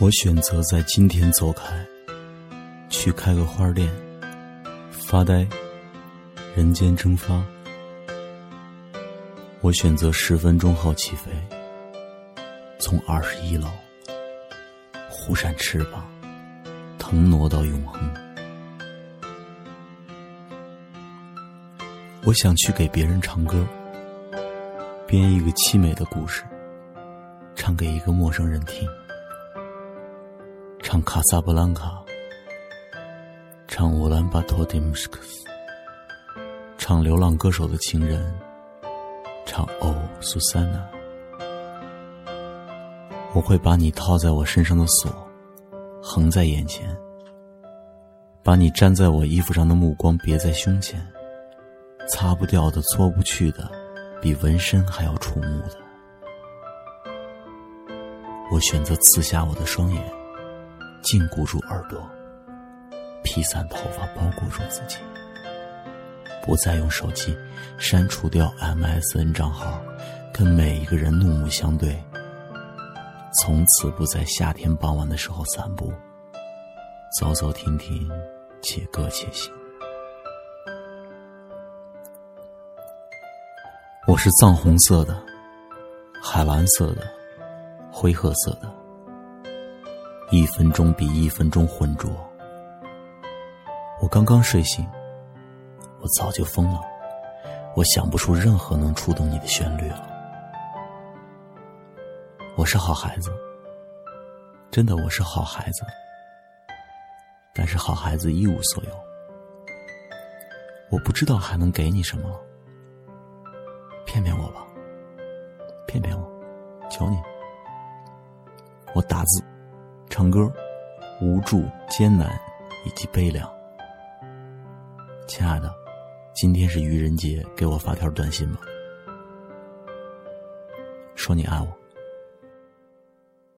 我选择在今天走开，去开个花店，发呆，人间蒸发。我选择十分钟后起飞，从二十一楼忽扇翅膀，腾挪到永恒。我想去给别人唱歌，编一个凄美的故事，唱给一个陌生人听。唱卡萨布兰卡，唱乌兰巴托的穆斯克斯，唱流浪歌手的情人，唱哦苏珊娜。我会把你套在我身上的锁，横在眼前；把你粘在我衣服上的目光别在胸前，擦不掉的、搓不去的，比纹身还要触目的。我选择刺瞎我的双眼。禁锢住耳朵，披散头发，包裹住自己，不再用手机删除掉 MSN 账号，跟每一个人怒目相对。从此不在夏天傍晚的时候散步，走走停停，且歌且行。我是藏红色的，海蓝色的，灰褐色的。一分钟比一分钟浑浊。我刚刚睡醒，我早就疯了，我想不出任何能触动你的旋律了。我是好孩子，真的我是好孩子，但是好孩子一无所有。我不知道还能给你什么，骗骗我吧，骗骗我，求你，我打字。唱歌，无助、艰难以及悲凉。亲爱的，今天是愚人节，给我发条短信吧，说你爱我。